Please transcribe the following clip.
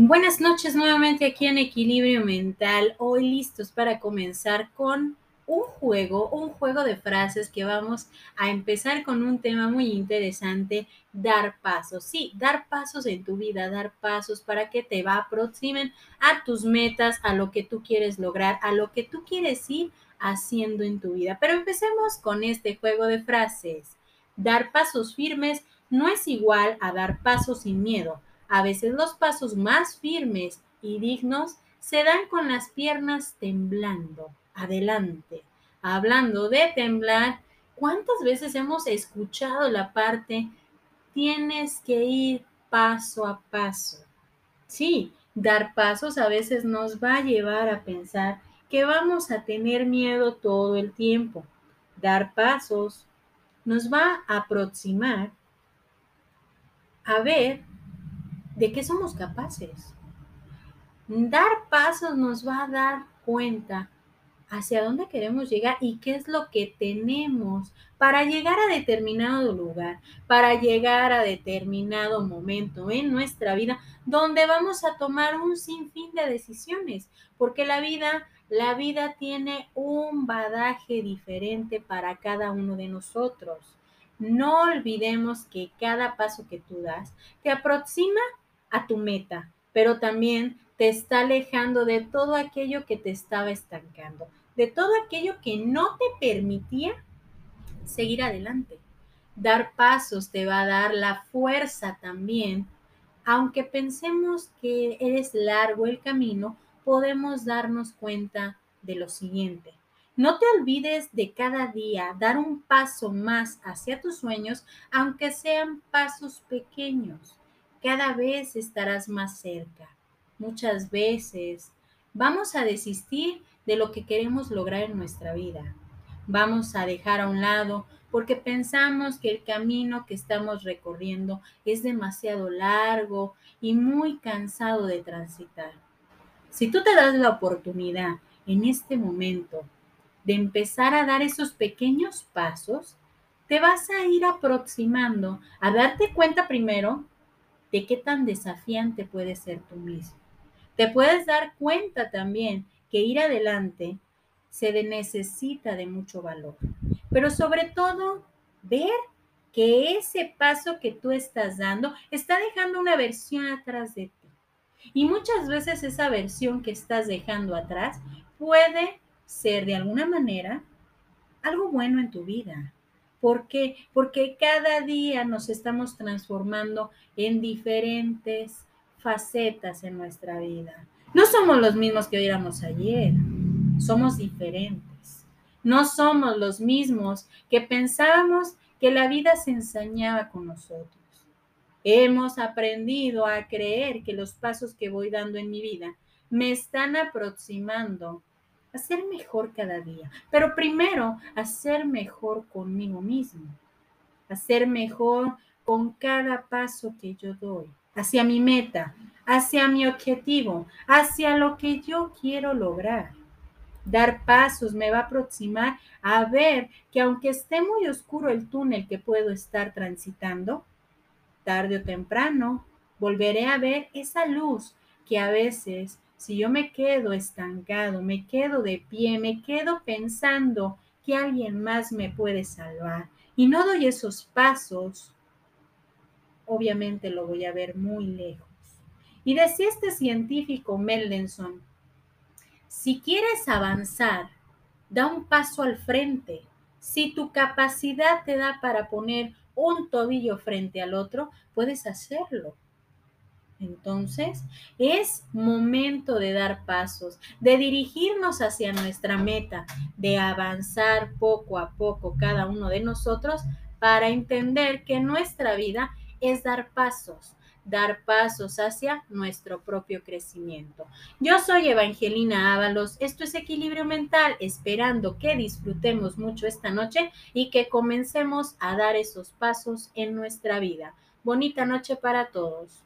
Buenas noches nuevamente aquí en Equilibrio Mental. Hoy listos para comenzar con un juego, un juego de frases que vamos a empezar con un tema muy interesante, dar pasos. Sí, dar pasos en tu vida, dar pasos para que te va aproximen a tus metas, a lo que tú quieres lograr, a lo que tú quieres ir haciendo en tu vida. Pero empecemos con este juego de frases. Dar pasos firmes no es igual a dar pasos sin miedo a veces los pasos más firmes y dignos se dan con las piernas temblando. Adelante. Hablando de temblar, ¿cuántas veces hemos escuchado la parte tienes que ir paso a paso? Sí, dar pasos a veces nos va a llevar a pensar que vamos a tener miedo todo el tiempo. Dar pasos nos va a aproximar a ver de qué somos capaces. Dar pasos nos va a dar cuenta hacia dónde queremos llegar y qué es lo que tenemos para llegar a determinado lugar, para llegar a determinado momento en nuestra vida donde vamos a tomar un sinfín de decisiones, porque la vida la vida tiene un badaje diferente para cada uno de nosotros. No olvidemos que cada paso que tú das te aproxima a tu meta, pero también te está alejando de todo aquello que te estaba estancando, de todo aquello que no te permitía seguir adelante. Dar pasos te va a dar la fuerza también. Aunque pensemos que es largo el camino, podemos darnos cuenta de lo siguiente. No te olvides de cada día dar un paso más hacia tus sueños, aunque sean pasos pequeños cada vez estarás más cerca. Muchas veces vamos a desistir de lo que queremos lograr en nuestra vida. Vamos a dejar a un lado porque pensamos que el camino que estamos recorriendo es demasiado largo y muy cansado de transitar. Si tú te das la oportunidad en este momento de empezar a dar esos pequeños pasos, te vas a ir aproximando a darte cuenta primero de qué tan desafiante puede ser tú mismo. Te puedes dar cuenta también que ir adelante se necesita de mucho valor, pero sobre todo ver que ese paso que tú estás dando está dejando una versión atrás de ti. Y muchas veces esa versión que estás dejando atrás puede ser de alguna manera algo bueno en tu vida, ¿Por qué? Porque cada día nos estamos transformando en diferentes facetas en nuestra vida. No somos los mismos que éramos ayer, somos diferentes. No somos los mismos que pensábamos que la vida se ensañaba con nosotros. Hemos aprendido a creer que los pasos que voy dando en mi vida me están aproximando a ser mejor cada día, pero primero a ser mejor conmigo mismo, a ser mejor con cada paso que yo doy hacia mi meta, hacia mi objetivo, hacia lo que yo quiero lograr. Dar pasos me va a aproximar a ver que aunque esté muy oscuro el túnel que puedo estar transitando, tarde o temprano volveré a ver esa luz que a veces si yo me quedo estancado, me quedo de pie, me quedo pensando que alguien más me puede salvar y no doy esos pasos, obviamente lo voy a ver muy lejos. Y decía este científico Meldenson, si quieres avanzar, da un paso al frente. Si tu capacidad te da para poner un tobillo frente al otro, puedes hacerlo. Entonces, es momento de dar pasos, de dirigirnos hacia nuestra meta, de avanzar poco a poco cada uno de nosotros para entender que nuestra vida es dar pasos, dar pasos hacia nuestro propio crecimiento. Yo soy Evangelina Ábalos, esto es Equilibrio Mental, esperando que disfrutemos mucho esta noche y que comencemos a dar esos pasos en nuestra vida. Bonita noche para todos.